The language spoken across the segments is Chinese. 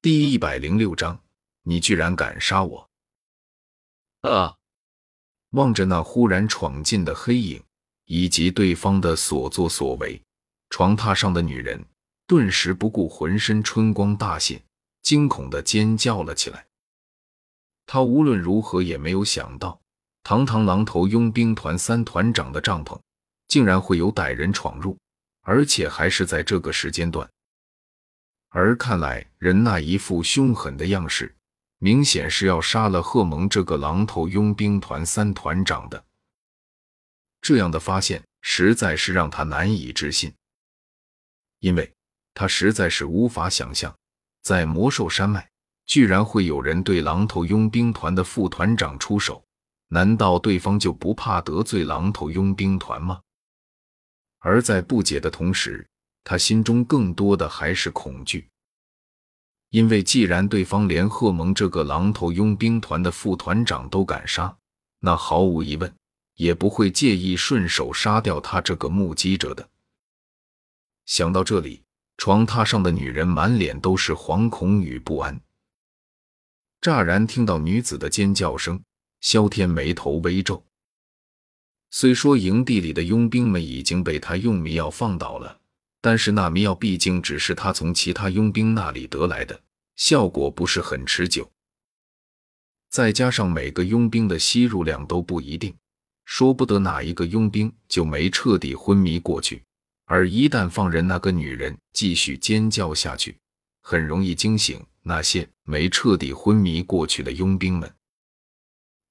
第一百零六章，你居然敢杀我！啊！望着那忽然闯进的黑影，以及对方的所作所为，床榻上的女人顿时不顾浑身春光大泄，惊恐的尖叫了起来。她无论如何也没有想到，堂堂狼头佣兵团三团长的帐篷，竟然会有歹人闯入，而且还是在这个时间段。而看来人那一副凶狠的样式，明显是要杀了贺蒙这个狼头佣兵团三团长的。这样的发现实在是让他难以置信，因为他实在是无法想象，在魔兽山脉居然会有人对狼头佣兵团的副团长出手。难道对方就不怕得罪狼头佣兵团吗？而在不解的同时，他心中更多的还是恐惧，因为既然对方连贺蒙这个狼头佣兵团的副团长都敢杀，那毫无疑问也不会介意顺手杀掉他这个目击者的。想到这里，床榻上的女人满脸都是惶恐与不安。乍然听到女子的尖叫声，萧天眉头微皱。虽说营地里的佣兵们已经被他用迷药放倒了。但是那迷药毕竟只是他从其他佣兵那里得来的，效果不是很持久。再加上每个佣兵的吸入量都不一定，说不得哪一个佣兵就没彻底昏迷过去。而一旦放任那个女人继续尖叫下去，很容易惊醒那些没彻底昏迷过去的佣兵们。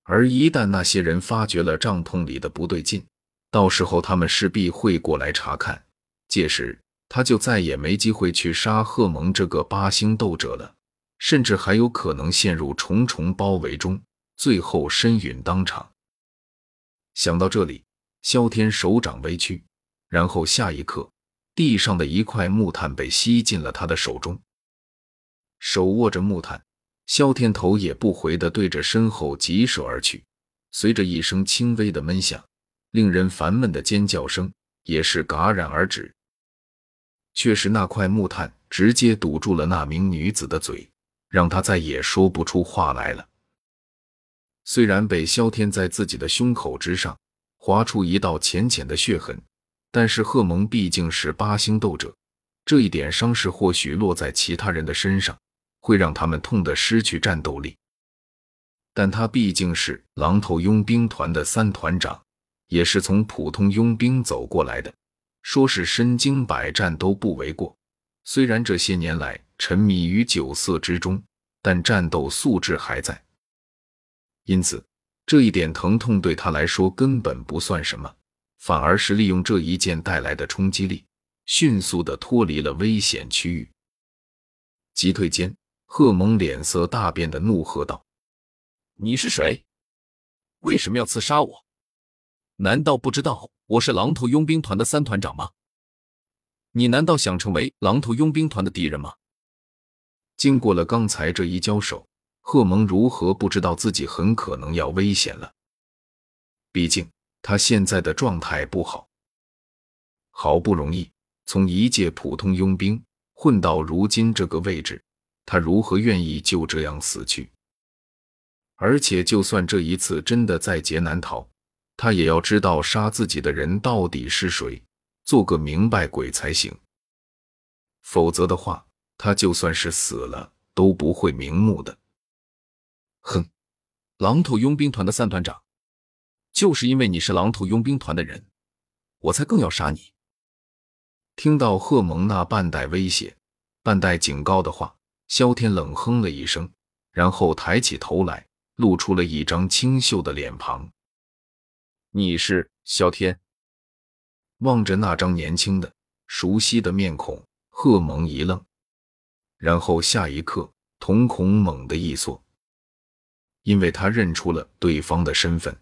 而一旦那些人发觉了帐篷里的不对劲，到时候他们势必会过来查看。届时，他就再也没机会去杀贺蒙这个八星斗者了，甚至还有可能陷入重重包围中，最后身陨当场。想到这里，萧天手掌微屈，然后下一刻，地上的一块木炭被吸进了他的手中。手握着木炭，萧天头也不回的对着身后疾射而去。随着一声轻微的闷响，令人烦闷的尖叫声也是戛然而止。却是那块木炭直接堵住了那名女子的嘴，让她再也说不出话来了。虽然被萧天在自己的胸口之上划出一道浅浅的血痕，但是贺蒙毕竟是八星斗者，这一点伤势或许落在其他人的身上，会让他们痛得失去战斗力。但他毕竟是狼头佣兵团的三团长，也是从普通佣兵走过来的。说是身经百战都不为过。虽然这些年来沉迷于酒色之中，但战斗素质还在。因此，这一点疼痛对他来说根本不算什么，反而是利用这一剑带来的冲击力，迅速的脱离了危险区域。急退间，贺蒙脸色大变的怒喝道：“你是谁？为什么要刺杀我？难道不知道？”我是狼头佣兵团的三团长吗？你难道想成为狼头佣兵团的敌人吗？经过了刚才这一交手，贺蒙如何不知道自己很可能要危险了？毕竟他现在的状态不好，好不容易从一介普通佣兵混到如今这个位置，他如何愿意就这样死去？而且，就算这一次真的在劫难逃。他也要知道杀自己的人到底是谁，做个明白鬼才行。否则的话，他就算是死了都不会瞑目的。哼，狼头佣兵团的三团长，就是因为你是狼头佣兵团的人，我才更要杀你。听到贺蒙那半带威胁、半带警告的话，萧天冷哼了一声，然后抬起头来，露出了一张清秀的脸庞。你是萧天？望着那张年轻的、熟悉的面孔，贺蒙一愣，然后下一刻瞳孔猛地一缩，因为他认出了对方的身份。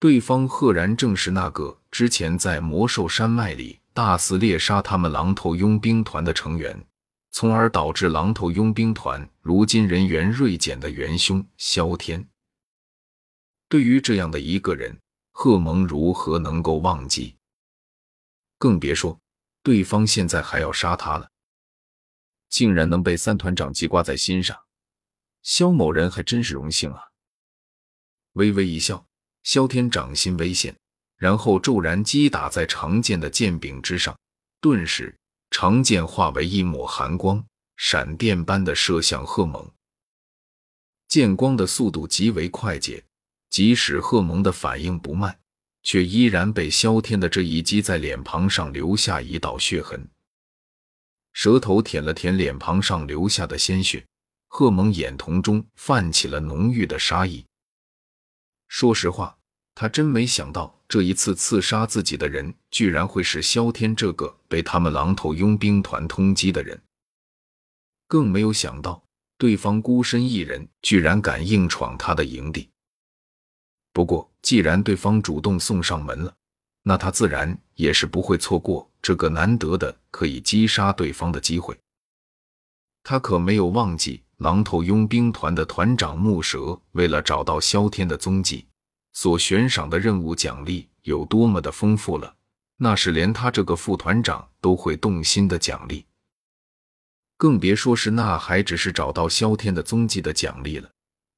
对方赫然正是那个之前在魔兽山脉里大肆猎杀他们狼头佣兵团的成员，从而导致狼头佣兵团如今人员锐减的元凶萧天。对于这样的一个人，贺蒙如何能够忘记？更别说对方现在还要杀他了。竟然能被三团长记挂在心上，肖某人还真是荣幸啊！微微一笑，萧天掌心微现，然后骤然击打在长剑的剑柄之上，顿时长剑化为一抹寒光，闪电般的射向贺蒙。剑光的速度极为快捷，即使贺蒙的反应不慢，却依然被萧天的这一击在脸庞上留下一道血痕。舌头舔了舔脸庞上留下的鲜血，贺蒙眼瞳中泛起了浓郁的杀意。说实话，他真没想到这一次刺杀自己的人，居然会是萧天这个被他们狼头佣兵团通缉的人，更没有想到对方孤身一人，居然敢硬闯他的营地。不过，既然对方主动送上门了，那他自然也是不会错过。这个难得的可以击杀对方的机会，他可没有忘记狼头佣兵团的团长木蛇为了找到萧天的踪迹，所悬赏的任务奖励有多么的丰富了。那是连他这个副团长都会动心的奖励，更别说是那还只是找到萧天的踪迹的奖励了。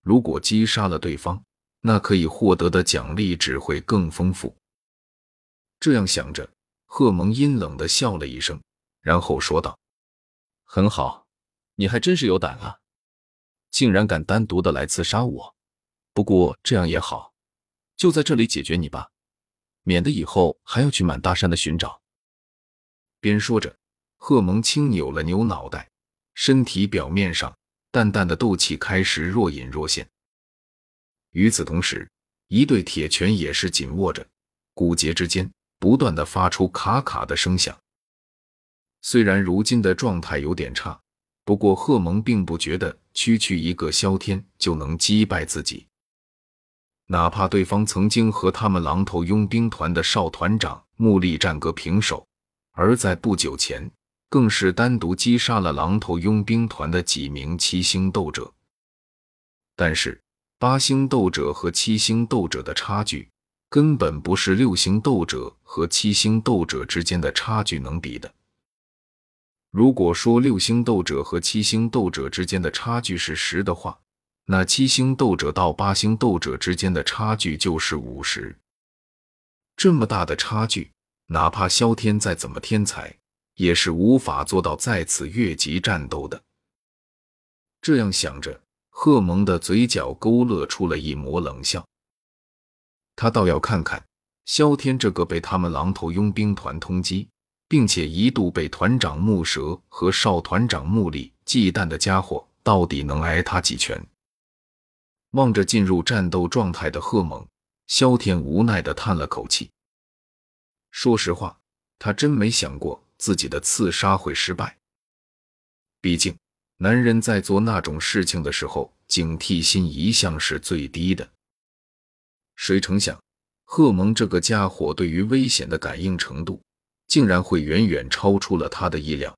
如果击杀了对方，那可以获得的奖励只会更丰富。这样想着。贺蒙阴冷的笑了一声，然后说道：“很好，你还真是有胆啊，竟然敢单独的来刺杀我。不过这样也好，就在这里解决你吧，免得以后还要去满大山的寻找。”边说着，贺蒙轻扭了扭脑袋，身体表面上淡淡的斗气开始若隐若现。与此同时，一对铁拳也是紧握着，骨节之间。不断的发出咔咔的声响。虽然如今的状态有点差，不过贺蒙并不觉得区区一个萧天就能击败自己。哪怕对方曾经和他们狼头佣兵团的少团长穆力战个平手，而在不久前更是单独击杀了狼头佣兵团的几名七星斗者。但是八星斗者和七星斗者的差距。根本不是六星斗者和七星斗者之间的差距能比的。如果说六星斗者和七星斗者之间的差距是十的话，那七星斗者到八星斗者之间的差距就是五十。这么大的差距，哪怕萧天再怎么天才，也是无法做到再次越级战斗的。这样想着，贺蒙的嘴角勾勒出了一抹冷笑。他倒要看看萧天这个被他们狼头佣兵团通缉，并且一度被团长木蛇和少团长木里忌惮的家伙，到底能挨他几拳。望着进入战斗状态的贺蒙，萧天无奈的叹了口气。说实话，他真没想过自己的刺杀会失败。毕竟，男人在做那种事情的时候，警惕心一向是最低的。谁成想，贺蒙这个家伙对于危险的感应程度，竟然会远远超出了他的意料。